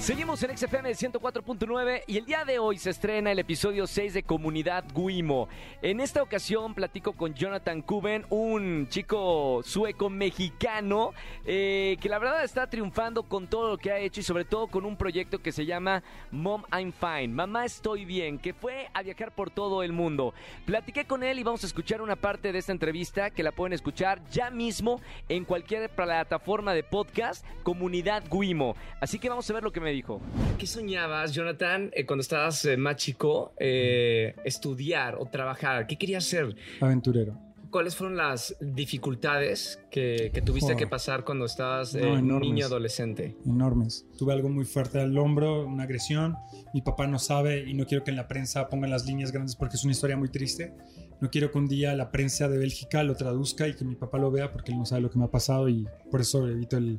Seguimos en XFM 104.9 y el día de hoy se estrena el episodio 6 de Comunidad Guimo. En esta ocasión platico con Jonathan Kuben, un chico sueco mexicano eh, que la verdad está triunfando con todo lo que ha hecho y sobre todo con un proyecto que se llama Mom I'm Fine, Mamá Estoy Bien, que fue a viajar por todo el mundo. Platiqué con él y vamos a escuchar una parte de esta entrevista que la pueden escuchar ya mismo en cualquier plataforma de podcast, Comunidad Guimo. Así que vamos a ver lo que me dijo. ¿Qué soñabas, Jonathan, eh, cuando estabas eh, más chico, eh, estudiar o trabajar? ¿Qué querías ser? Aventurero. ¿Cuáles fueron las dificultades que, que tuviste Joder. que pasar cuando estabas No, eh, enormes. niño adolescente? Enormes. Tuve algo muy fuerte al hombro, una agresión. Mi papá no sabe y no quiero que en la prensa pongan las líneas grandes porque es una historia muy triste. No quiero que un día la prensa de Bélgica lo traduzca y que mi papá lo vea porque él no sabe lo que me ha pasado y por eso evito el,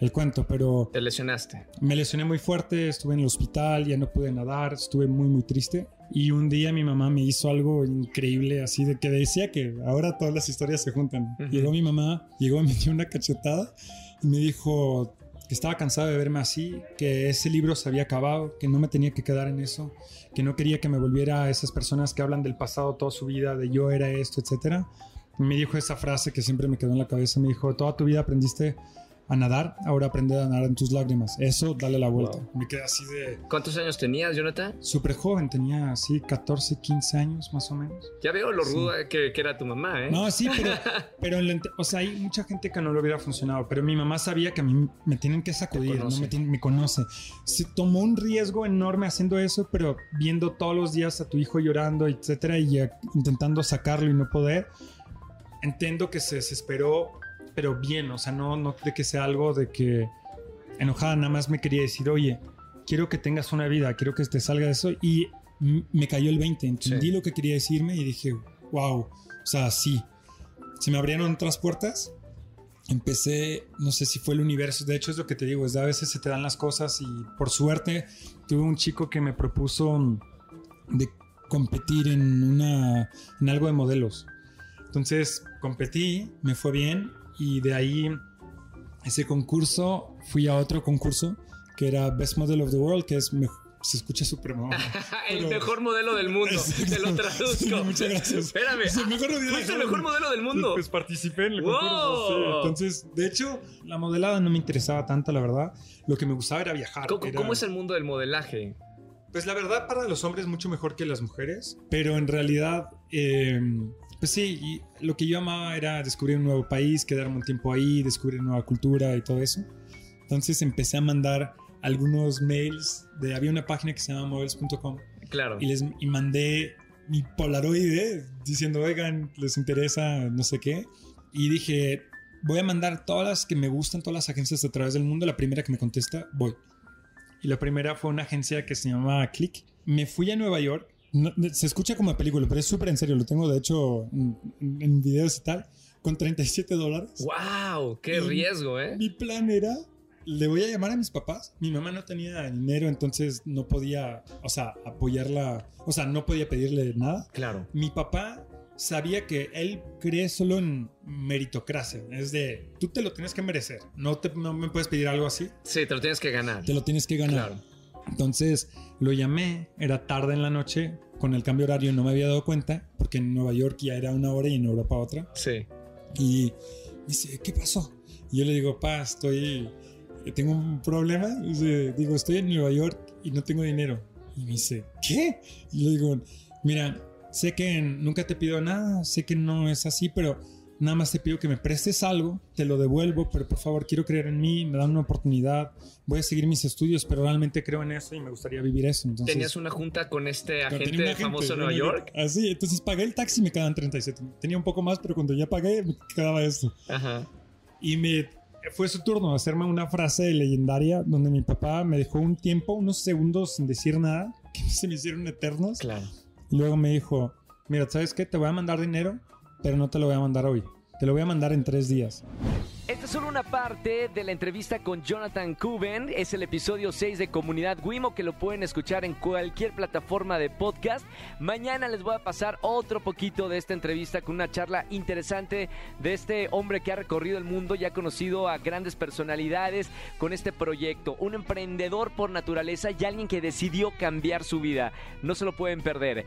el cuento. Pero Te lesionaste. me lesioné muy fuerte, estuve en el hospital, ya no pude nadar, estuve muy, muy triste. Y un día mi mamá me hizo algo increíble, así de que decía que ahora todas las historias se juntan. Ujú. Llegó mi mamá, llegó, me dio una cachetada y me dijo que estaba cansado de verme así, que ese libro se había acabado, que no me tenía que quedar en eso, que no quería que me volviera a esas personas que hablan del pasado toda su vida, de yo era esto, etcétera. Me dijo esa frase que siempre me quedó en la cabeza, me dijo, toda tu vida aprendiste a nadar, ahora aprende a nadar en tus lágrimas. Eso, dale la vuelta. Wow. Me quedé así de ¿Cuántos años tenías, Jonathan? súper joven, tenía así 14, 15 años más o menos. Ya veo lo Sí. ruda que, que era tu mamá, ¿eh? No, sí, pero, pero en la o sea, hay mucha gente que no le hubiera funcionado, pero mi mamá sabía que a mí me tienen que sacudir, no me, tienen- me conoce. Se tomó un riesgo enorme haciendo eso, pero viendo todos los días a tu hijo llorando, etcétera, y intentando sacarlo y no poder, entiendo que se desesperó, pero bien, o sea, no, no de que sea algo de que enojada, nada más me quería decir, oye, quiero que tengas una vida, quiero que te salga de eso, y me cayó el 20, entendí Sí. lo que quería decirme y dije, wow, o sea, sí, se me abrieron otras puertas. Empecé, no sé si fue el universo, de hecho es lo que te digo, es de a veces se te dan las cosas y por suerte tuve un chico que me propuso mm, de competir en una en algo de modelos. Entonces competí, me fue bien y de ahí ese concurso fui a otro concurso que era Best Model of the World, que es mej- se escucha súper mamón. el Pero- mejor modelo del mundo. Exacto. Te lo traduzco. Sí, muchas gracias. Espérame. Es el mejor modelo Fuiste el del mejor mundo. modelo del mundo. Pues participé en el ¡Wow! concurso. sí. Entonces, de hecho, la modelada no me interesaba tanto, la verdad. Lo que me gustaba era viajar. ¿Cómo, era- cómo es el mundo del modelaje? Pues la verdad, para los hombres mucho mejor que las mujeres. Pero en realidad, eh, pues sí, y lo que yo amaba era descubrir un nuevo país, quedarme un tiempo ahí, descubrir nueva cultura y todo eso. Entonces empecé a mandar algunos mails de había una página que se llama models.com Claro. y les y mandé mi Polaroid diciendo, oigan, les interesa no sé qué. Y dije, voy a mandar todas las que me gustan, todas las agencias a través del mundo. La primera que me contesta, voy. Y la primera fue una agencia que se llamaba Click. Me fui a Nueva York. No- se escucha como película, pero es súper en serio. Lo tengo, de hecho, en, videos y tal, con 37 dólares. ¡Wow! ¡Qué Y- riesgo, eh! Mi plan era, le voy a llamar a mis papás. Mi mamá no tenía dinero, entonces no podía, o sea, apoyarla, o sea, no podía pedirle nada. Claro. Mi papá sabía que él cree solo en meritocracia, es de, tú te lo tienes que merecer, no, te, no me puedes pedir algo así, Sí, te lo tienes que ganar. te lo tienes que ganar. Claro. Entonces lo llamé, era tarde en la noche, con el cambio horario no me había dado cuenta, porque en Nueva York ya era una hora y en Europa otra. Sí. Y me dice, ¿qué pasó? Y yo le digo, pa, estoy, tengo un problema. Dice, digo, estoy en Nueva York y no tengo dinero. Y me dice, ¿qué? Y le digo, mira, sé que nunca te pido nada, sé que no es así, pero nada más te pido que me prestes algo, te lo devuelvo, pero por favor quiero creer en mí, me dan una oportunidad, voy a seguir mis estudios, pero realmente creo en eso y me gustaría vivir eso. Entonces, Tenías una junta con este agente, famoso en Nueva. York. Así, entonces pagué el taxi y me quedaban 37. Tenía un poco más, pero cuando ya pagué me quedaba esto. Ajá. Y me fue su turno hacerme una frase legendaria donde mi papá me dejó un tiempo, unos segundos sin decir nada, que se me hicieron eternos. Claro. Y luego me dijo, mira, ¿sabes qué? Te voy a mandar dinero, pero no te lo voy a mandar hoy. Te lo voy a mandar en tres días. Esta es solo una parte de la entrevista con Jonathan Cuben. Es el episodio 6 de Comunidad Wimo que lo pueden escuchar en cualquier plataforma de podcast. Mañana les voy a pasar otro poquito de esta entrevista con una charla interesante de este hombre que ha recorrido el mundo y ha conocido a grandes personalidades con este proyecto. Un emprendedor por naturaleza y alguien que decidió cambiar su vida. No se lo pueden perder.